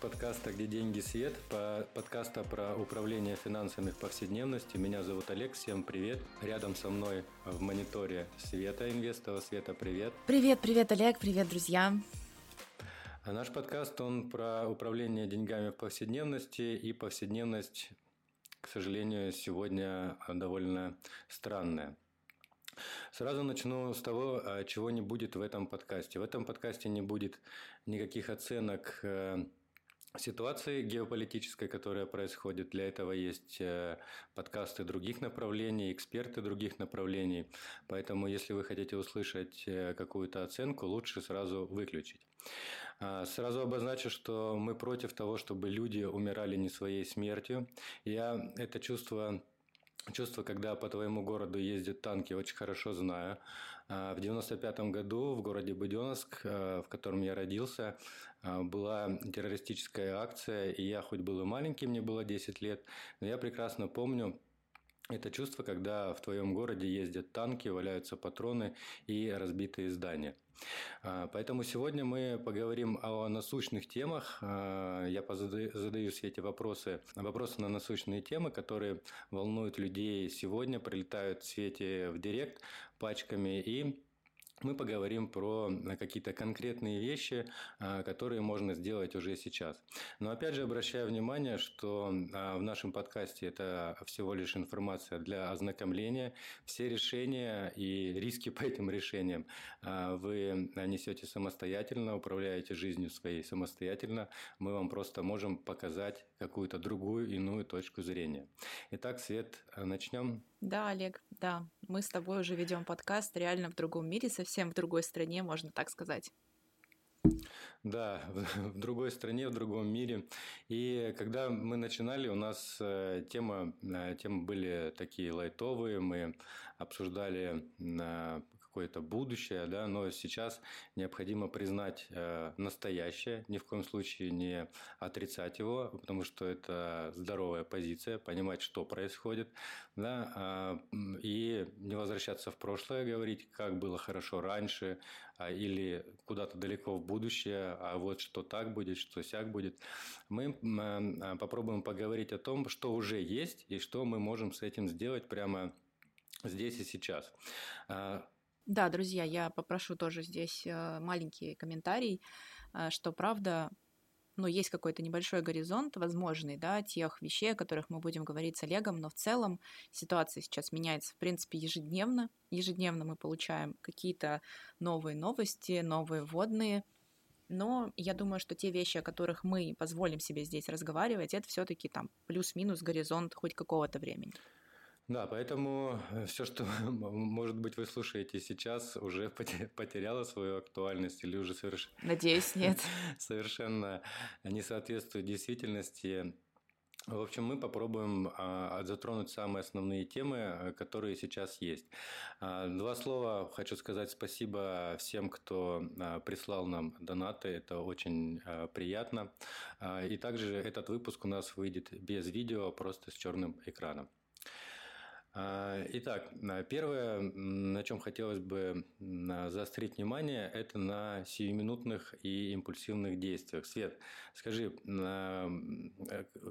подкаста «Где деньги свет», по подкаста про управление финансами в повседневности. Меня зовут Олег, всем привет! Рядом со мной в мониторе Света Инвестова. Света, привет! Привет, привет, Олег, привет, друзья! А наш подкаст, он про управление деньгами в повседневности, и повседневность, к сожалению, сегодня довольно странная. Сразу начну с того, а, чего не будет в этом подкасте. В этом подкасте не будет никаких оценок э, ситуации геополитической, которая происходит. Для этого есть э, подкасты других направлений, эксперты других направлений. Поэтому, если вы хотите услышать э, какую-то оценку, лучше сразу выключить. А, сразу обозначу, что мы против того, чтобы люди умирали не своей смертью. Я это чувство Чувство, когда по твоему городу ездят танки, очень хорошо знаю. А, в 95 году в городе Буденновск, а, в котором я родился, а, была террористическая акция, и я хоть был и маленький, мне было 10 лет, но я прекрасно помню, это чувство, когда в твоем городе ездят танки, валяются патроны и разбитые здания. А, поэтому сегодня мы поговорим о насущных темах. А, я задаю Свете вопросы, вопросы на насущные темы, которые волнуют людей сегодня, прилетают в Свете в директ пачками и мы поговорим про какие-то конкретные вещи, а, которые можно сделать уже сейчас. Но опять же обращаю внимание, что а, в нашем подкасте это всего лишь информация для ознакомления. Все решения и риски по этим решениям а, вы несете самостоятельно, управляете жизнью своей самостоятельно. Мы вам просто можем показать какую-то другую, иную точку зрения. Итак, Свет, начнем. Да, Олег, да. Мы с тобой уже ведем подкаст реально в другом мире, совсем в другой стране, можно так сказать. Да, в другой стране, в другом мире. И когда мы начинали, у нас э, тема, э, темы были такие лайтовые, мы обсуждали э, какое-то будущее, да, но сейчас необходимо признать э, настоящее, ни в коем случае не отрицать его, потому что это здоровая позиция, понимать, что происходит, да, э, и не возвращаться в прошлое, говорить, как было хорошо раньше, э, или куда-то далеко в будущее, а вот что так будет, что сяк будет. Мы э, попробуем поговорить о том, что уже есть и что мы можем с этим сделать прямо здесь и сейчас. Да, друзья, я попрошу тоже здесь э, маленький комментарий, э, что правда, ну, есть какой-то небольшой горизонт возможный, да, тех вещей, о которых мы будем говорить с Олегом, но в целом ситуация сейчас меняется, в принципе, ежедневно. Ежедневно мы получаем какие-то новые новости, новые вводные, но я думаю, что те вещи, о которых мы позволим себе здесь разговаривать, это все-таки там плюс-минус горизонт хоть какого-то времени. Да, поэтому э, все, что, может быть, вы слушаете сейчас, уже потеряло свою актуальность или уже совершенно... Надеюсь, нет. Совершенно не соответствует действительности. В общем, мы попробуем а, затронуть самые основные темы, которые сейчас есть. А, два слова хочу сказать спасибо всем, кто а, прислал нам донаты. Это очень приятно. И также этот выпуск у нас выйдет без видео, просто с черным экраном. А, итак, первое, на чем хотелось бы заострить внимание, это на сиюминутных и импульсивных действиях. Свет, скажи, э,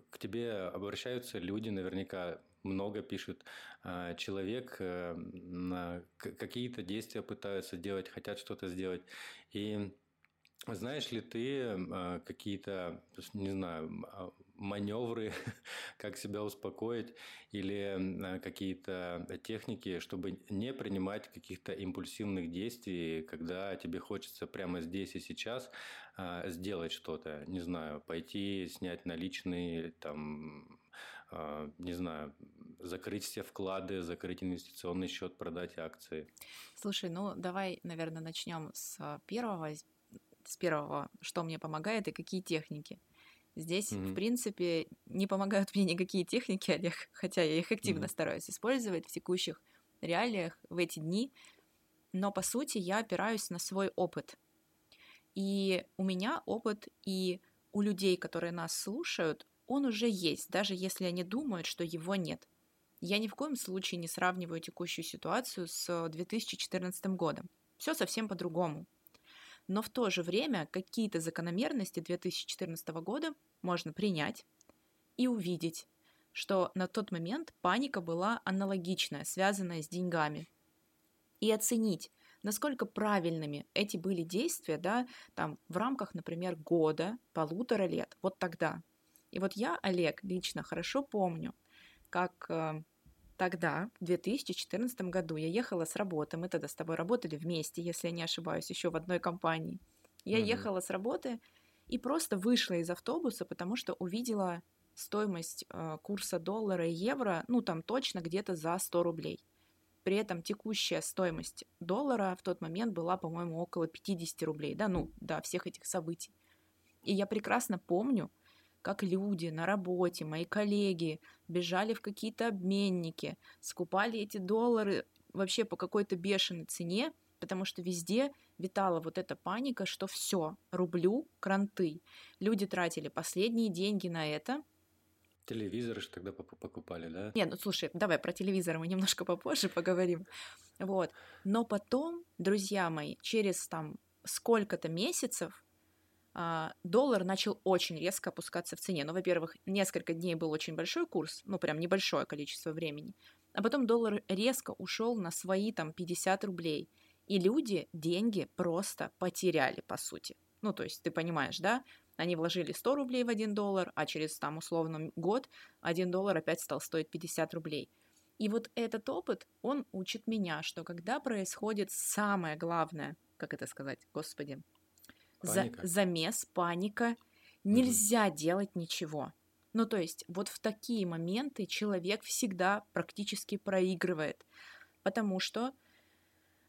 к тебе обращаются люди, наверняка много пишут, а, человек э, какие-то действия пытаются делать, хотят что-то сделать, и знаешь ли ты а, какие-то, не знаю, а, маневры, как себя успокоить, или а, какие-то техники, чтобы не принимать каких-то импульсивных действий, когда тебе хочется прямо здесь и сейчас сделать что-то, не знаю, пойти снять наличные, там, не знаю, закрыть все вклады, закрыть инвестиционный счет, продать акции. Слушай, ну давай, наверное, начнем с первого с первого, что мне помогает и какие техники. Здесь, mm-hmm. в принципе, не помогают мне никакие техники, Олег, хотя я их активно mm-hmm. стараюсь использовать в текущих реалиях в эти дни. Но, по сути, я опираюсь на свой опыт. И у меня опыт, и у людей, которые нас слушают, он уже есть, даже если они думают, что его нет. Я ни в коем случае не сравниваю текущую ситуацию с 2014 годом. Все совсем по-другому. Но в то же время какие-то закономерности 2014 года можно принять и увидеть, что на тот момент паника была аналогичная, связанная с деньгами. И оценить, насколько правильными эти были действия, да, там в рамках, например, года, полутора лет, вот тогда. И вот я, Олег, лично хорошо помню, как э, тогда, в 2014 году, я ехала с работы, мы тогда с тобой работали вместе, если я не ошибаюсь, еще в одной компании. Я mm-hmm. ехала с работы и просто вышла из автобуса, потому что увидела стоимость э, курса доллара и евро, ну там точно где-то за 100 рублей. При этом текущая стоимость доллара в тот момент была, по-моему, около 50 рублей, да, ну, до всех этих событий. И я прекрасно помню, как люди на работе, мои коллеги бежали в какие-то обменники, скупали эти доллары вообще по какой-то бешеной цене, потому что везде витала вот эта паника, что все, рублю, кранты. Люди тратили последние деньги на это, Телевизоры же тогда покупали, да? Нет, ну слушай, давай про телевизоры мы немножко попозже поговорим. Вот. Но потом, друзья мои, через там сколько-то месяцев доллар начал очень резко опускаться в цене. Ну, во-первых, несколько дней был очень большой курс, ну, прям небольшое количество времени. А потом доллар резко ушел на свои там 50 рублей. И люди деньги просто потеряли, по сути. Ну, то есть ты понимаешь, да? Они вложили 100 рублей в 1 доллар, а через там условно год 1 доллар опять стал стоить 50 рублей. И вот этот опыт, он учит меня, что когда происходит самое главное, как это сказать, господи, за, замес, паника, нельзя угу. делать ничего. Ну, то есть, вот в такие моменты человек всегда практически проигрывает, потому что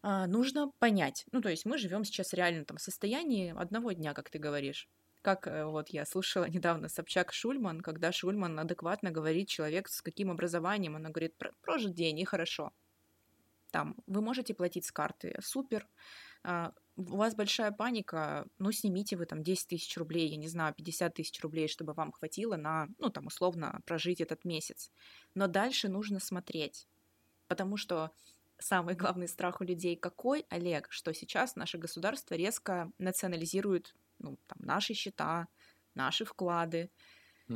а, нужно понять. Ну, то есть, мы живем сейчас реально там в состоянии одного дня, как ты говоришь как э, вот я слушала недавно Собчак Шульман, когда Шульман адекватно говорит человек с каким образованием, она говорит, прожит день и хорошо. Там, вы можете платить с карты, супер. А, у вас большая паника, ну, снимите вы там 10 тысяч рублей, я не знаю, 50 тысяч рублей, чтобы вам хватило на, ну, там, условно, прожить этот месяц. Но дальше нужно смотреть, потому что самый главный страх у людей какой, Олег, что сейчас наше государство резко национализирует ну, там, наши счета, наши вклады.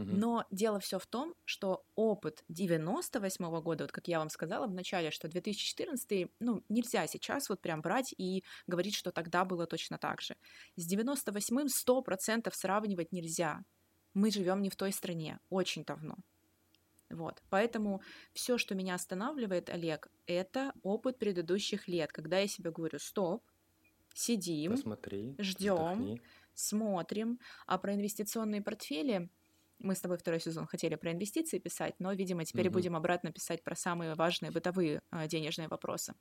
Но дело все в том, что опыт 98 -го года, вот как я вам сказала в начале, что 2014, ну, нельзя сейчас вот прям брать и говорить, что тогда было точно так же. С 98-м 100% сравнивать нельзя. Мы живем не в той стране, очень давно. Вот. Поэтому все, что меня останавливает, Олег, это опыт предыдущих лет, когда я себе говорю, стоп, сидим, ждем, смотрим. А про инвестиционные портфели мы с тобой второй сезон хотели про инвестиции писать, но, видимо, теперь угу. будем обратно писать про самые важные бытовые а, денежные вопросы.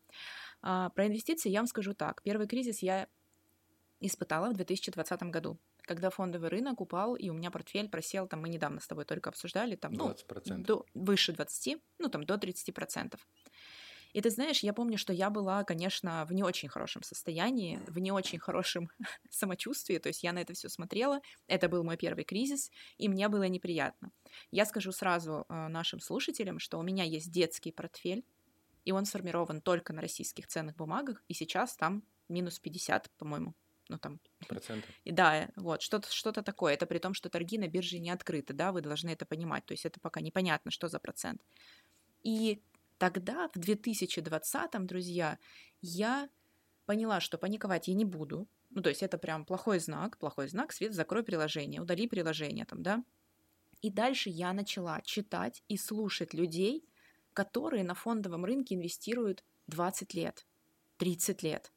А, про инвестиции я вам скажу так. Первый кризис я испытала в 2020 году, когда фондовый рынок упал, и у меня портфель просел, там мы недавно с тобой только обсуждали, там, 20%. ну, до, выше 20, ну, там, до 30%. И ты знаешь, я помню, что я была, конечно, в не очень хорошем состоянии, в не очень хорошем самочувствии, то есть я на это все смотрела, это был мой первый кризис, и мне было неприятно. Я скажу сразу э, нашим слушателям, что у меня есть детский портфель, и он сформирован только на российских ценных бумагах, и сейчас там минус 50, по-моему, ну там... Процентов. Да, вот, что-то что такое. Это при том, что торги на бирже не открыты, да, вы должны это понимать. То есть это пока непонятно, что за процент. И Тогда, в 2020-м, друзья, я поняла, что паниковать я не буду. Ну, то есть это прям плохой знак, плохой знак, Свет, закрой приложение, удали приложение там, да. И дальше я начала читать и слушать людей, которые на фондовом рынке инвестируют 20 лет, 30 лет.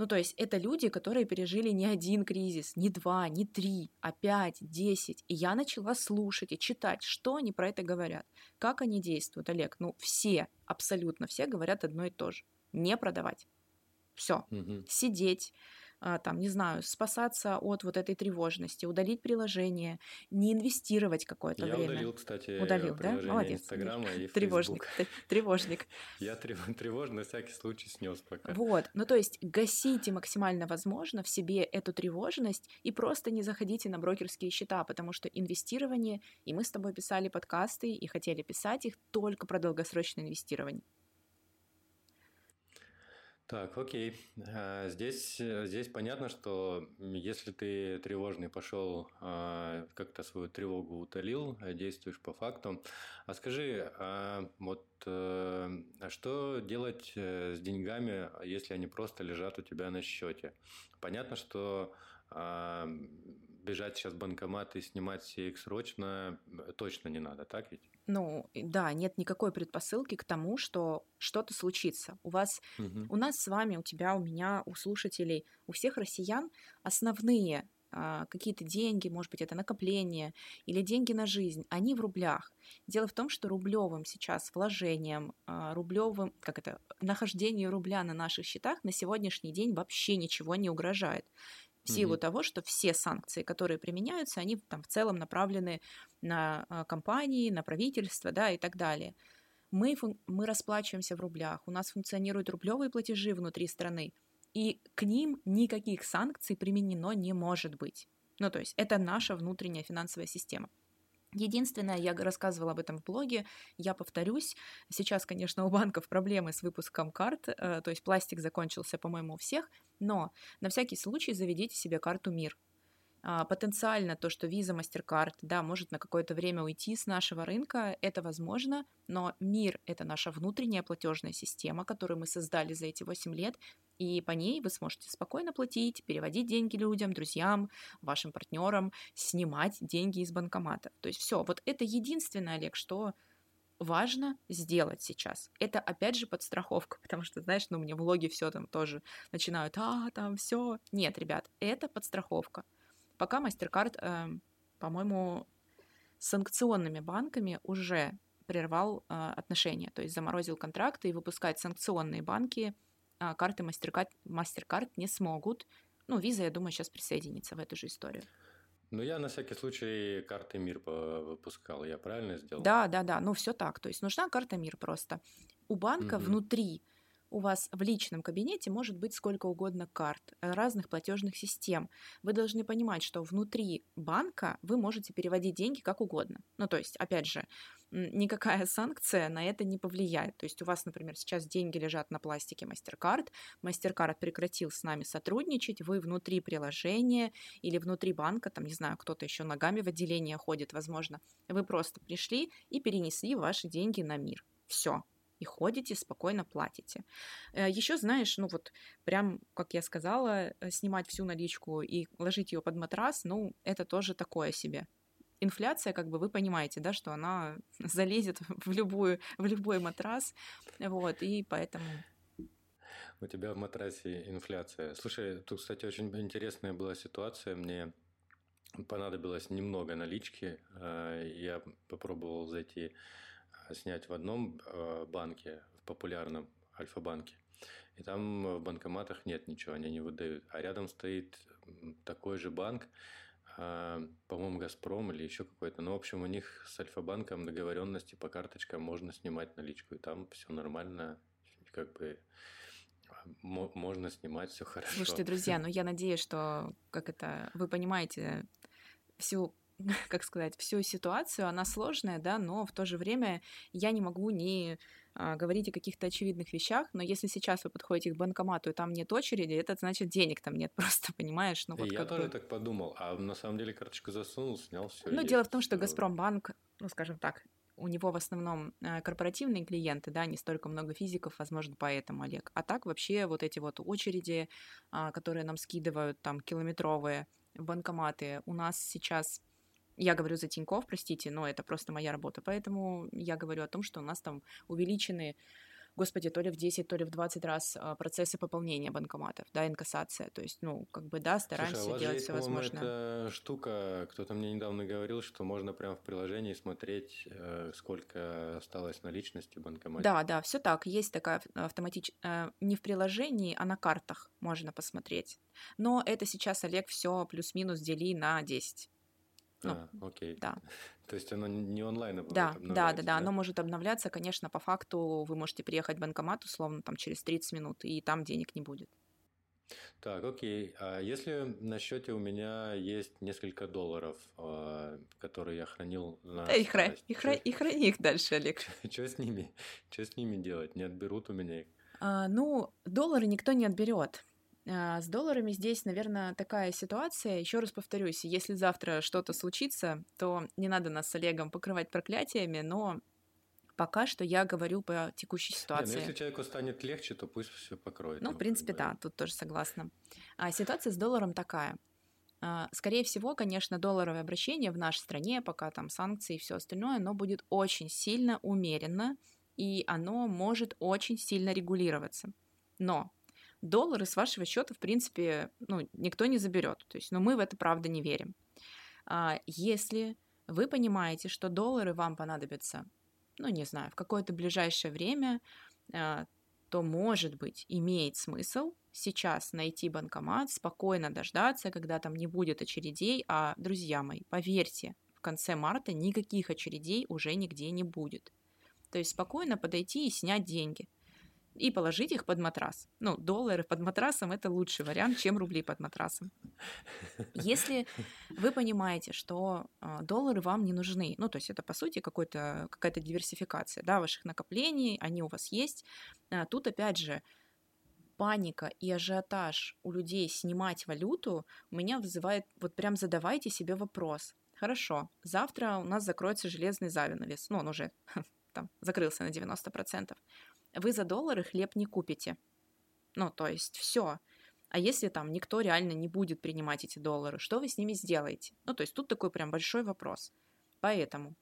Ну, то есть это люди, которые пережили не один кризис, не два, не три, а пять, десять. И я начала слушать и читать, что они про это говорят, как они действуют. Олег, ну все, абсолютно все говорят одно и то же. Не продавать. Все. Угу. Сидеть, там, не знаю, спасаться от вот этой тревожности, удалить приложение, не инвестировать какое-то Я время. удалил, кстати, удалил, да? Молодец. Инстаграма и Тревожник, тревожник. Я тревожный на всякий случай снес пока. Вот, ну то есть гасите максимально возможно в себе эту тревожность и просто не заходите на брокерские счета, потому что инвестирование, и мы с тобой писали подкасты и хотели писать их только про долгосрочное инвестирование. Так, окей. А, здесь, здесь понятно, что если ты тревожный пошел, а, как-то свою тревогу утолил, действуешь по факту. А скажи, а вот э, что делать э, с деньгами, если они просто лежат у тебя на счете? Понятно, что бежать сейчас в банкомат и снимать их срочно точно не надо, так ведь? Ну, да, нет никакой предпосылки к тому, что что-то случится. У вас, угу. у нас с вами, у тебя, у меня, у слушателей, у всех россиян основные а, какие-то деньги, может быть, это накопление или деньги на жизнь, они в рублях. Дело в том, что рублевым сейчас вложением, а, рублевым, как это, нахождению рубля на наших счетах на сегодняшний день вообще ничего не угрожает в силу mm-hmm. того, что все санкции, которые применяются, они там в целом направлены на а, компании, на правительство, да, и так далее. Мы, мы расплачиваемся в рублях, у нас функционируют рублевые платежи внутри страны, и к ним никаких санкций применено не может быть. Ну, то есть это наша внутренняя финансовая система. Единственное, я рассказывала об этом в блоге, я повторюсь, сейчас, конечно, у банков проблемы с выпуском карт, э, то есть пластик закончился, по-моему, у всех, но на всякий случай заведите себе карту МИР. А, потенциально то, что Visa, MasterCard, да, может на какое-то время уйти с нашего рынка, это возможно, но мир — это наша внутренняя платежная система, которую мы создали за эти 8 лет, и по ней вы сможете спокойно платить, переводить деньги людям, друзьям, вашим партнерам, снимать деньги из банкомата. То есть все, вот это единственное, Олег, что важно сделать сейчас. Это опять же подстраховка, потому что, знаешь, ну мне влоги все там тоже начинают, а, там все. Нет, ребят, это подстраховка. Пока MasterCard, э, по-моему, с санкционными банками уже прервал э, отношения, то есть заморозил контракты и выпускать санкционные банки э, карты MasterCard, MasterCard не смогут. Ну, Visa, я думаю, сейчас присоединится в эту же историю. Ну, я на всякий случай карты МИР выпускал, я правильно сделал? Да, да, да, ну все так. То есть нужна карта МИР просто. У банка угу. внутри у вас в личном кабинете может быть сколько угодно карт, э, разных платежных систем. Вы должны понимать, что внутри банка вы можете переводить деньги как угодно. Ну, то есть, опять же, никакая санкция на это не повлияет. То есть у вас, например, сейчас деньги лежат на пластике MasterCard, MasterCard прекратил с нами сотрудничать, вы внутри приложения или внутри банка, там, не знаю, кто-то еще ногами в отделение ходит, возможно, вы просто пришли и перенесли ваши деньги на мир. Все, и ходите, спокойно платите. Э, Еще, знаешь, ну вот прям, как я сказала, э, снимать всю наличку и ложить ее под матрас, ну, это тоже такое себе. Инфляция, как бы вы понимаете, да, что она залезет в, любую, в любой матрас, вот, и поэтому у тебя в матрасе инфляция. Слушай, тут, кстати, очень интересная была ситуация. Мне понадобилось немного налички. Э, я попробовал зайти снять в одном э, банке, в популярном Альфа-банке, и там в банкоматах нет ничего, они не выдают. А рядом стоит такой же банк, э, по-моему, Газпром или еще какой-то. Ну, в общем, у них с Альфа-банком договоренности по карточкам можно снимать наличку, и там все нормально, как бы можно снимать, все хорошо. Слушайте, друзья, ну я надеюсь, что, как это, вы понимаете всю как сказать, всю ситуацию, она сложная, да, но в то же время я не могу не а, говорить о каких-то очевидных вещах, но если сейчас вы подходите к банкомату и там нет очереди, это значит денег там нет просто, понимаешь? Ну, вот я тоже бы... так подумал, а на самом деле карточку засунул, снял все. Ну, дело в том, что Газпромбанк, ну, скажем так, у него в основном а, корпоративные клиенты, да, не столько много физиков, возможно, поэтому, Олег. А так вообще вот эти вот очереди, а, которые нам скидывают там километровые банкоматы, у нас сейчас я говорю за Тиньков, простите, но это просто моя работа. Поэтому я говорю о том, что у нас там увеличены господи, то ли в 10, то ли в 20 раз а, процессы пополнения банкоматов, да, инкассация. То есть, ну, как бы, да, стараемся Слушай, а делать все возможное. Это штука, кто-то мне недавно говорил, что можно прямо в приложении смотреть, э, сколько осталось наличности в банкомате. Да, да, все так. Есть такая автоматическая, э, не в приложении, а на картах можно посмотреть. Но это сейчас, Олег, все плюс-минус дели на 10. Ну, а, окей. Да. То есть оно не онлайн да, да, да, да, оно может обновляться, конечно, по факту вы можете приехать в банкомат условно там через 30 минут, и там денег не будет. Так, окей. А если на счете у меня есть несколько долларов, а, которые я хранил на да, и, хра... и, хра... и храни их дальше, Олег. Что с ними? Что с ними делать? Не отберут у меня их? А, ну, доллары никто не отберет. А, с долларами здесь, наверное, такая ситуация. Еще раз повторюсь, если завтра что-то случится, то не надо нас с Олегом покрывать проклятиями, но пока что я говорю по текущей ситуации. Не, ну если человеку станет легче, то пусть все покроет. Ну, в принципе, да, тут тоже согласна. А ситуация с долларом такая. А, скорее всего, конечно, долларовое обращение в нашей стране, пока там санкции и все остальное, оно будет очень сильно умеренно, и оно может очень сильно регулироваться. Но доллары с вашего счета, в принципе, ну, никто не заберет. То есть, но мы в это правда не верим. А, если вы понимаете, что доллары вам понадобятся, ну, не знаю, в какое-то ближайшее время, а, то, может быть, имеет смысл сейчас найти банкомат, спокойно дождаться, когда там не будет очередей, а, друзья мои, поверьте, в конце марта никаких очередей уже нигде не будет. То есть спокойно подойти и снять деньги – и положить их под матрас. Ну, доллары под матрасом – это лучший вариант, чем рубли под матрасом. Если вы понимаете, что а, доллары вам не нужны, ну, то есть это, по сути, какая-то диверсификация да, ваших накоплений, они у вас есть, а, тут, опять же, паника и ажиотаж у людей снимать валюту меня вызывает, вот прям задавайте себе вопрос. Хорошо, завтра у нас закроется железный завинавес, ну, он уже там закрылся на 90% вы за доллары хлеб не купите. Ну, то есть все. А если там никто реально не будет принимать эти доллары, что вы с ними сделаете? Ну, то есть тут такой прям большой вопрос. Поэтому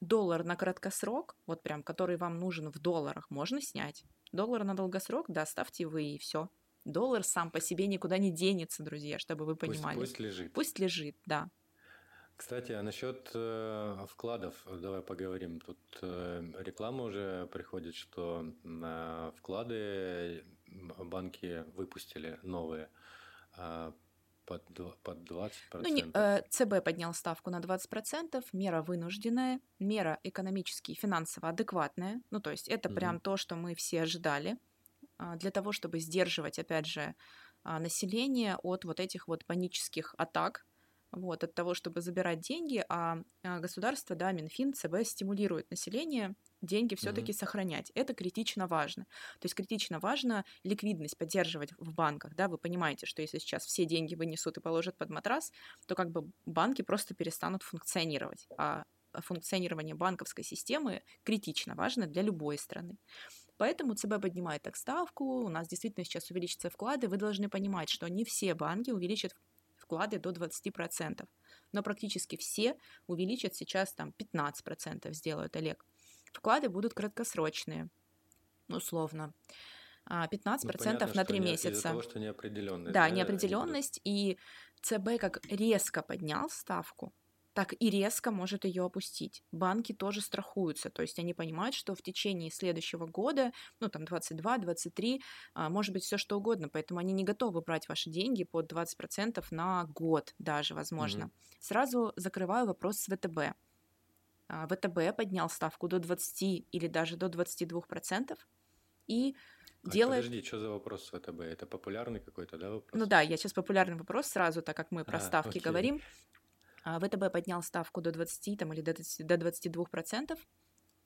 доллар на краткосрок, вот прям, который вам нужен в долларах, можно снять. Доллар на долгосрок, да, ставьте вы и все. Доллар сам по себе никуда не денется, друзья, чтобы вы понимали. Пусть, пусть лежит. Пусть лежит, да. Кстати, а насчет э, вкладов давай поговорим. Тут э, реклама уже приходит, что э, вклады банки выпустили новые э, под, под 20%. Ну, не, э, ЦБ поднял ставку на 20%, мера вынужденная, мера экономически и финансово адекватная. Ну, то есть это угу. прям то, что мы все ожидали э, для того, чтобы сдерживать, опять же, э, население от вот этих вот панических атак вот, от того, чтобы забирать деньги, а, а государство, да, Минфин, ЦБ стимулирует население деньги все-таки mm-hmm. сохранять. Это критично важно. То есть критично важно ликвидность поддерживать в банках, да, вы понимаете, что если сейчас все деньги вынесут и положат под матрас, то как бы банки просто перестанут функционировать. А функционирование банковской системы критично важно для любой страны. Поэтому ЦБ поднимает так ставку, у нас действительно сейчас увеличатся вклады, вы должны понимать, что не все банки увеличат вклады до 20%. Но практически все увеличат сейчас там 15% сделают, Олег. Вклады будут краткосрочные, условно. 15% а, ну, понятно, на 3 месяца. Из-за того, что неопределенность. Да, да неопределенность. И ЦБ как резко поднял ставку, так и резко может ее опустить. Банки тоже страхуются, то есть они понимают, что в течение следующего года, ну там 22, 23, а, может быть все что угодно, поэтому они не готовы брать ваши деньги под 20% на год даже, возможно. Угу. Сразу закрываю вопрос с ВТБ. А, ВТБ поднял ставку до 20 или даже до 22%, и а делает... Подожди, что за вопрос с ВТБ? Это популярный какой-то, да, вопрос? Ну да, я сейчас популярный вопрос сразу, так как мы про а, ставки окей. говорим. А, ВТБ поднял ставку до 20 там, или до 22%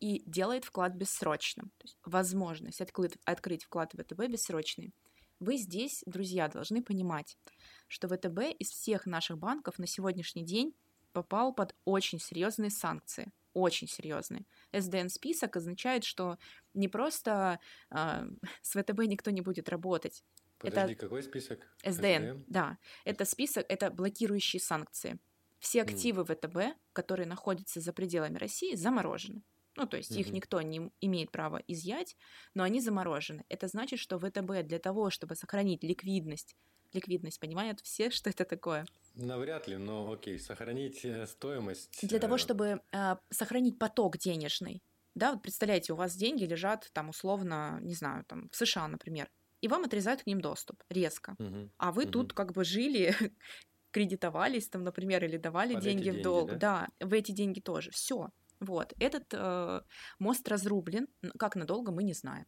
и делает вклад бессрочным. То есть возможность открыть, открыть вклад в ВТБ бессрочный. Вы здесь, друзья, должны понимать, что ВТБ из всех наших банков на сегодняшний день попал под очень серьезные санкции. Очень серьезные. СДН-список означает, что не просто э, с ВТБ никто не будет работать. Подожди, это какой список? СДН, СДН, да. Это список, это блокирующие санкции все активы ВТБ, которые находятся за пределами России, заморожены. Ну, то есть mm-hmm. их никто не имеет права изъять, но они заморожены. Это значит, что ВТБ для того, чтобы сохранить ликвидность, ликвидность, понимают все, что это такое? Навряд ли, но окей, сохранить э, стоимость. Для того, э, чтобы э, сохранить поток денежный, да, вот представляете, у вас деньги лежат там условно, не знаю, там в США, например, и вам отрезают к ним доступ резко. Угу. А вы угу. тут как бы жили кредитовались там, например, или давали Под деньги, деньги в долг, да? да, в эти деньги тоже. Все. Вот, этот э, мост разрублен, как надолго мы не знаем.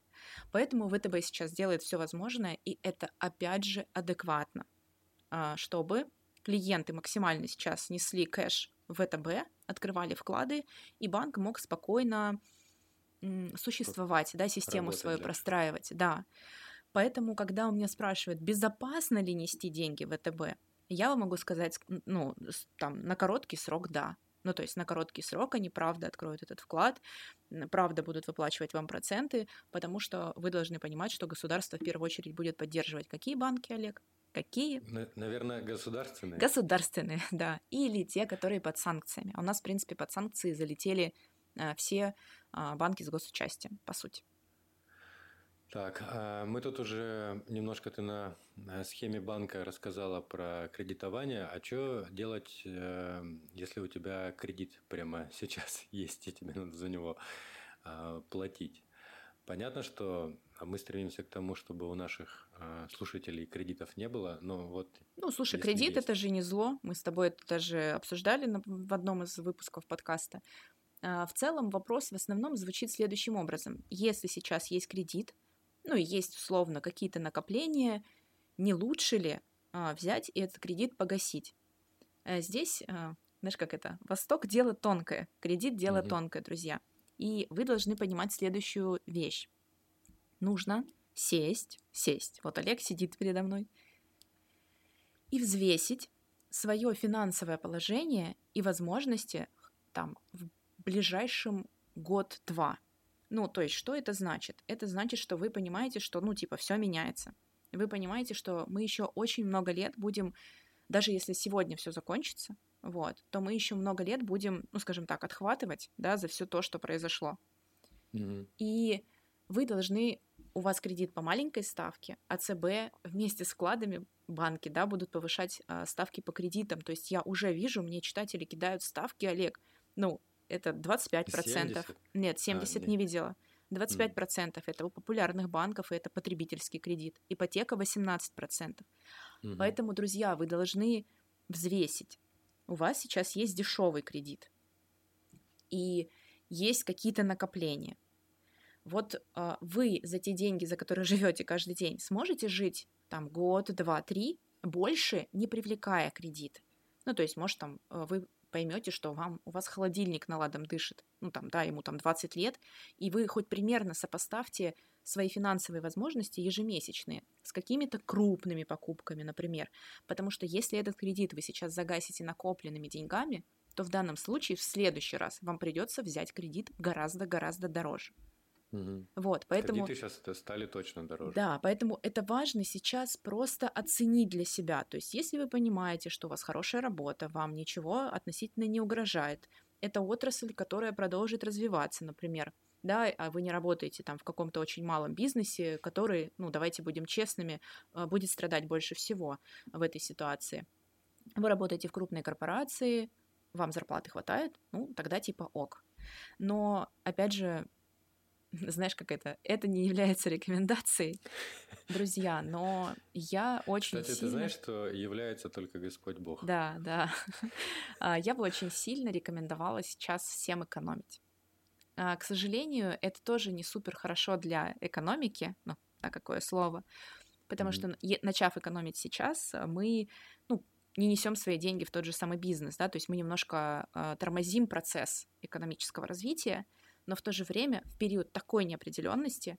Поэтому ВТБ сейчас делает все возможное, и это опять же адекватно, э, чтобы клиенты максимально сейчас несли кэш в ВТБ, открывали вклады, и банк мог спокойно существовать, да, систему свою дальше. простраивать, да. Поэтому, когда у меня спрашивают, безопасно ли нести деньги в ВТБ, я вам могу сказать, ну, там, на короткий срок, да. Ну, то есть на короткий срок они правда откроют этот вклад, правда будут выплачивать вам проценты, потому что вы должны понимать, что государство в первую очередь будет поддерживать какие банки, Олег? Какие? Наверное, государственные. Государственные, да. Или те, которые под санкциями. А у нас, в принципе, под санкции залетели э, все э, банки с госучастием, по сути. Так, а мы тут уже немножко ты на схеме банка рассказала про кредитование. А что делать, э, если у тебя кредит прямо сейчас есть, и тебе надо за него а, платить? Понятно, что мы стремимся к тому, чтобы у наших а, слушателей кредитов не было, но вот... Ну, слушай, кредит это же не зло. Мы с тобой это даже обсуждали в одном из выпусков подкаста. В целом вопрос в основном звучит следующим образом. Если сейчас есть кредит, ну и есть условно какие-то накопления, не лучше ли а, взять и этот кредит погасить? А здесь, а, знаешь, как это? Восток дело тонкое, кредит дело mm-hmm. тонкое, друзья. И вы должны понимать следующую вещь. Нужно сесть, сесть. Вот Олег сидит передо мной. И взвесить свое финансовое положение и возможности там в ближайшем год-два. Ну, то есть, что это значит? Это значит, что вы понимаете, что, ну, типа, все меняется. Вы понимаете, что мы еще очень много лет будем, даже если сегодня все закончится, вот, то мы еще много лет будем, ну, скажем так, отхватывать, да, за все то, что произошло. Mm-hmm. И вы должны, у вас кредит по маленькой ставке, а ЦБ вместе с вкладами банки, да, будут повышать а, ставки по кредитам. То есть я уже вижу, мне читатели кидают ставки, Олег, ну, это 25%. 70? Нет, 70 а, нет. не видела. 25% mm. это у популярных банков, и это потребительский кредит. Ипотека 18%. Mm-hmm. Поэтому, друзья, вы должны взвесить. У вас сейчас есть дешевый кредит, и есть какие-то накопления. Вот э, вы за те деньги, за которые живете каждый день, сможете жить там год, два, три, больше не привлекая кредит. Ну, то есть, может, там э, вы поймете, что вам, у вас холодильник наладом дышит, ну там, да, ему там 20 лет, и вы хоть примерно сопоставьте свои финансовые возможности ежемесячные с какими-то крупными покупками, например. Потому что если этот кредит вы сейчас загасите накопленными деньгами, то в данном случае в следующий раз вам придется взять кредит гораздо-гораздо дороже. Угу. Вот, поэтому... Кредиты сейчас стали точно дороже. Да, поэтому это важно сейчас просто оценить для себя. То есть, если вы понимаете, что у вас хорошая работа, вам ничего относительно не угрожает, это отрасль, которая продолжит развиваться, например, да, а вы не работаете там в каком-то очень малом бизнесе, который, ну, давайте будем честными, а, будет страдать больше всего в этой ситуации. Вы работаете в крупной корпорации, вам зарплаты хватает, ну, тогда типа ок. Но, опять же, знаешь, как это, это не является рекомендацией, друзья, но я очень Кстати, сильно... ты знаешь, что является только Господь Бог. Да, да. А, я бы очень сильно рекомендовала сейчас всем экономить. А, к сожалению, это тоже не супер хорошо для экономики, ну, а какое слово, потому mm-hmm. что, начав экономить сейчас, мы, ну, не несем свои деньги в тот же самый бизнес, да, то есть мы немножко э, тормозим процесс экономического развития, но в то же время в период такой неопределенности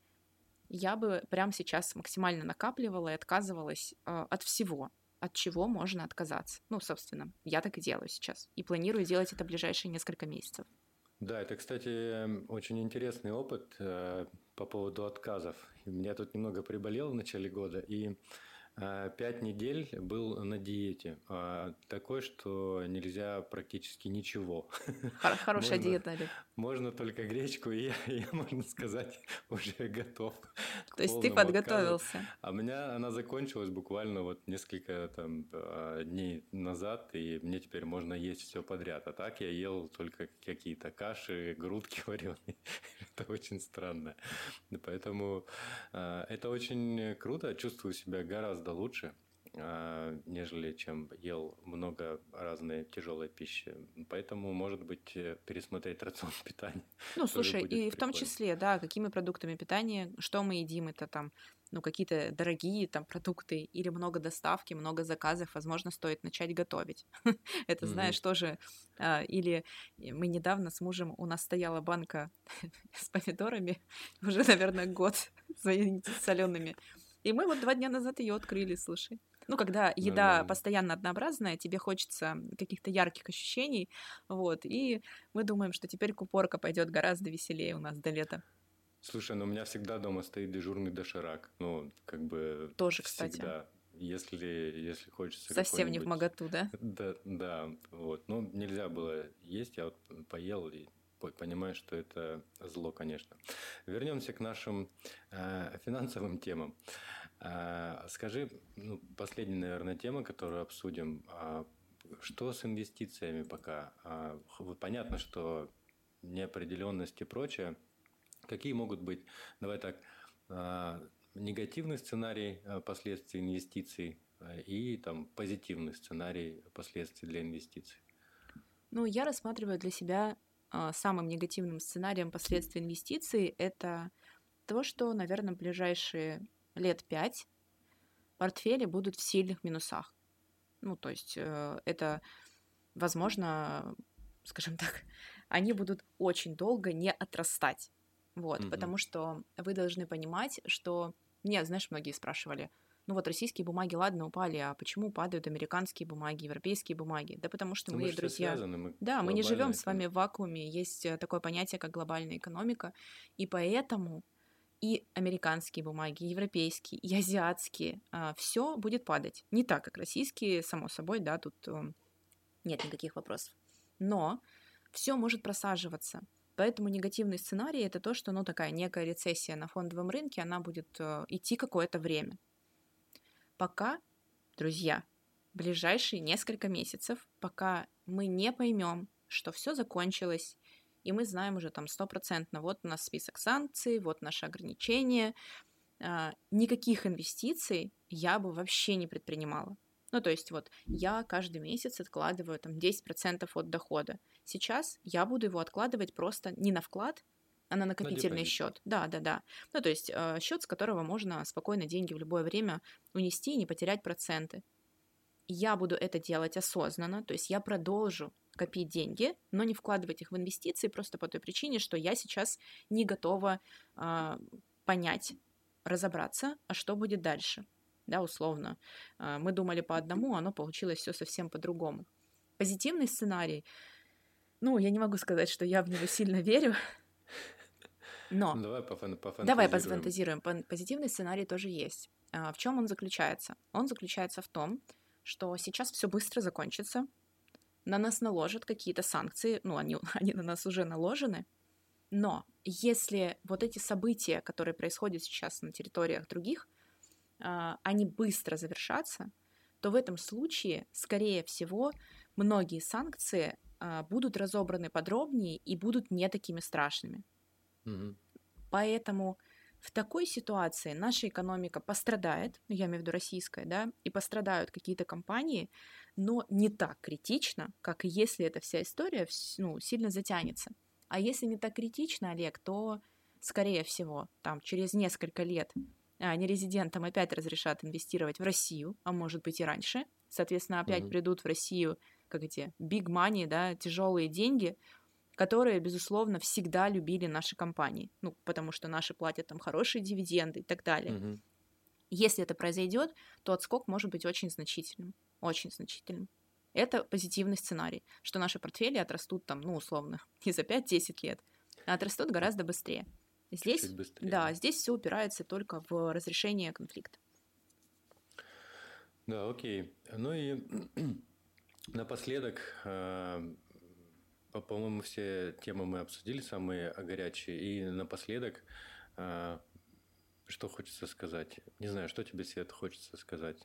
я бы прямо сейчас максимально накапливала и отказывалась э, от всего, от чего можно отказаться. Ну, собственно, я так и делаю сейчас. И планирую делать это в ближайшие несколько месяцев. Да, это, кстати, очень интересный опыт э, по поводу отказов. Меня тут немного приболел в начале года, и а, пять недель был на диете. А, такой, что нельзя практически ничего. Хорошая можно, диета, Олег. Можно только гречку, и я, я, можно сказать, уже готов. То есть ты подготовился. Отказу. А у меня она закончилась буквально вот несколько там, а, дней назад, и мне теперь можно есть все подряд. А так я ел только какие-то каши, грудки вареные. это очень странно. Поэтому это очень круто. Чувствую себя гораздо лучше. А, нежели чем ел много разной тяжелой пищи. Поэтому, может быть, э, пересмотреть рацион питания. Ну, слушай, и в том числе, да, какими продуктами питания, что мы едим, это там ну, какие-то дорогие там продукты или много доставки, много заказов, возможно, стоит начать готовить. Это, знаешь, тоже... А, или мы недавно с мужем, у нас стояла банка с помидорами, уже, наверное, год, солеными. И мы вот два дня назад ее открыли, слушай. Ну, когда еда Нормально. постоянно однообразная, тебе хочется каких-то ярких ощущений, вот, и мы думаем, что теперь купорка пойдет гораздо веселее у нас до лета. Слушай, ну у меня всегда дома стоит дежурный доширак. Ну, как бы... Тоже, кстати. Всегда. Если, если хочется... Совсем не в моготу, да? Да, да, вот. Ну, нельзя было есть, я вот поел и понимаю, что это зло, конечно. Вернемся к нашим э, финансовым темам. Э, скажи, ну, последняя, наверное, тема, которую обсудим. Э, что с инвестициями пока? Э, понятно, что неопределенность и прочее – Какие могут быть, давай так, а, негативный сценарий а, последствий инвестиций а, и там позитивный сценарий последствий для инвестиций? Ну, я рассматриваю для себя самым негативным сценарием последствий инвестиций это то, что, наверное, ближайшие лет пять портфели будут в сильных минусах. Ну, то есть э, это, возможно, скажем так, они будут очень долго не отрастать. Вот, mm-hmm. потому что вы должны понимать, что... Мне, знаешь, многие спрашивали, ну вот российские бумаги, ладно, упали, а почему падают американские бумаги, европейские бумаги? Да потому что ну, мы, мы друзья... Связаны, мы да, мы не живем с вами в вакууме, есть э, такое понятие, как глобальная экономика, и поэтому и американские бумаги, и европейские, и азиатские, а, все будет падать. Не так, как российские, само собой, да, тут э, нет никаких вопросов. Но все может просаживаться. Поэтому негативный сценарий это то, что ну, такая некая рецессия на фондовом рынке, она будет э, идти какое-то время. Пока, друзья, ближайшие несколько месяцев, пока мы не поймем, что все закончилось, и мы знаем уже там стопроцентно, вот у нас список санкций, вот наши ограничения, э, никаких инвестиций я бы вообще не предпринимала. Ну, то есть вот я каждый месяц откладываю там 10% от дохода. Сейчас я буду его откладывать просто не на вклад, а на накопительный на счет. Да, да, да. Ну, то есть э, счет, с которого можно спокойно деньги в любое время унести и не потерять проценты. Я буду это делать осознанно, то есть я продолжу копить деньги, но не вкладывать их в инвестиции просто по той причине, что я сейчас не готова э, понять, разобраться, а что будет дальше да, условно. А, мы думали по одному, а оно получилось все совсем по-другому. Позитивный сценарий, ну, я не могу сказать, что я в него сильно верю, но... Давай пофантазируем. Давай пофантазируем. Позитивный сценарий тоже есть. В чем он заключается? Он заключается в том, что сейчас все быстро закончится, на нас наложат какие-то санкции, ну, они, они на нас уже наложены, но если вот эти события, которые происходят сейчас на территориях других, а, они быстро завершатся, то в этом случае, скорее всего, многие санкции а, будут разобраны подробнее и будут не такими страшными. Угу. Поэтому в такой ситуации наша экономика пострадает, ну, я имею в виду российская, да, и пострадают какие-то компании, но не так критично, как если эта вся история ну, сильно затянется. А если не так критично, Олег, то, скорее всего, там через несколько лет а, нерезидентам опять разрешат инвестировать в Россию, а может быть и раньше. Соответственно, опять mm-hmm. придут в Россию, как эти big money, да, тяжелые деньги, которые, безусловно, всегда любили наши компании. Ну, потому что наши платят там хорошие дивиденды и так далее. Mm-hmm. Если это произойдет, то отскок может быть очень значительным. Очень значительным. Это позитивный сценарий, что наши портфели отрастут там, ну, условно, не за 5-10 лет, а отрастут гораздо быстрее. Здесь, да, здесь все упирается только в разрешение конфликта. Да, окей. Ну и напоследок, э, по-моему, все темы мы обсудили, самые горячие. И напоследок, э, что хочется сказать? Не знаю, что тебе, Свет, хочется сказать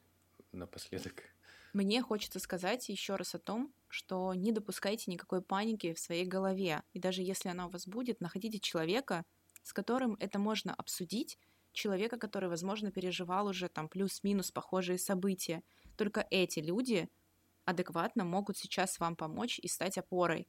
напоследок? Мне хочется сказать еще раз о том, что не допускайте никакой паники в своей голове. И даже если она у вас будет, находите человека, с которым это можно обсудить, человека, который, возможно, переживал уже там плюс-минус похожие события. Только эти люди адекватно могут сейчас вам помочь и стать опорой.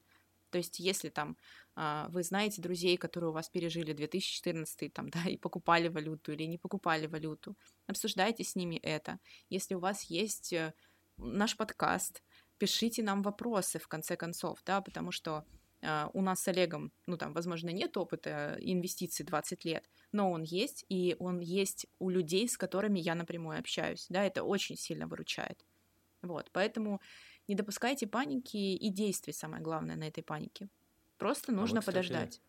То есть, если там а, вы знаете друзей, которые у вас пережили 2014, там, да, и покупали валюту или не покупали валюту, обсуждайте с ними это. Если у вас есть э, наш подкаст, пишите нам вопросы в конце концов, да, потому что Uh, у нас с Олегом, ну там, возможно, нет опыта инвестиций 20 лет, но он есть, и он есть у людей, с которыми я напрямую общаюсь, да, это очень сильно выручает. Вот, поэтому не допускайте паники и действий, самое главное, на этой панике. Просто нужно а мы, кстати, подождать.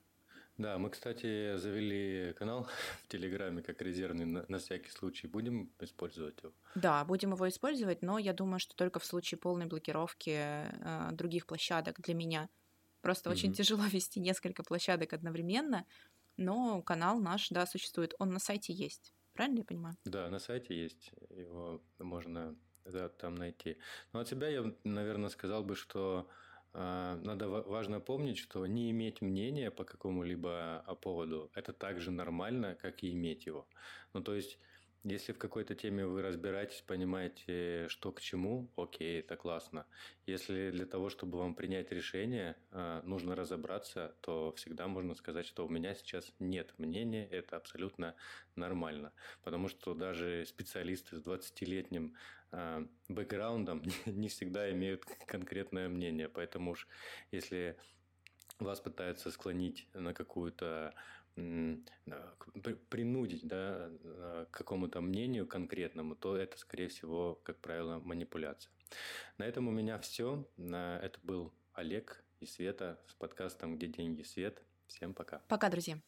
Да, мы, кстати, завели канал в Телеграме как резервный на, на всякий случай. Будем использовать его? Да, будем его использовать, но я думаю, что только в случае полной блокировки э, других площадок для меня. Просто mm-hmm. очень тяжело вести несколько площадок одновременно, но канал наш, да, существует. Он на сайте есть. Правильно я понимаю? Да, на сайте есть. Его можно да, там найти. Но от себя я, наверное, сказал бы, что э, надо важно помнить, что не иметь мнения по какому-либо а, поводу – это так же нормально, как и иметь его. Ну, то есть, если в какой-то теме вы разбираетесь, понимаете, что к чему, окей, это классно. Если для того, чтобы вам принять решение, а, нужно разобраться, то всегда можно сказать, что у меня сейчас нет мнения, это абсолютно нормально. Потому что даже специалисты с 20-летним а, бэкграундом не всегда имеют конкретное мнение. Поэтому уж если вас пытаются склонить на какую-то принудить да, к какому-то мнению конкретному, то это, скорее всего, как правило, манипуляция. На этом у меня все. Это был Олег и Света с подкастом «Где деньги, свет». Всем пока. Пока, друзья.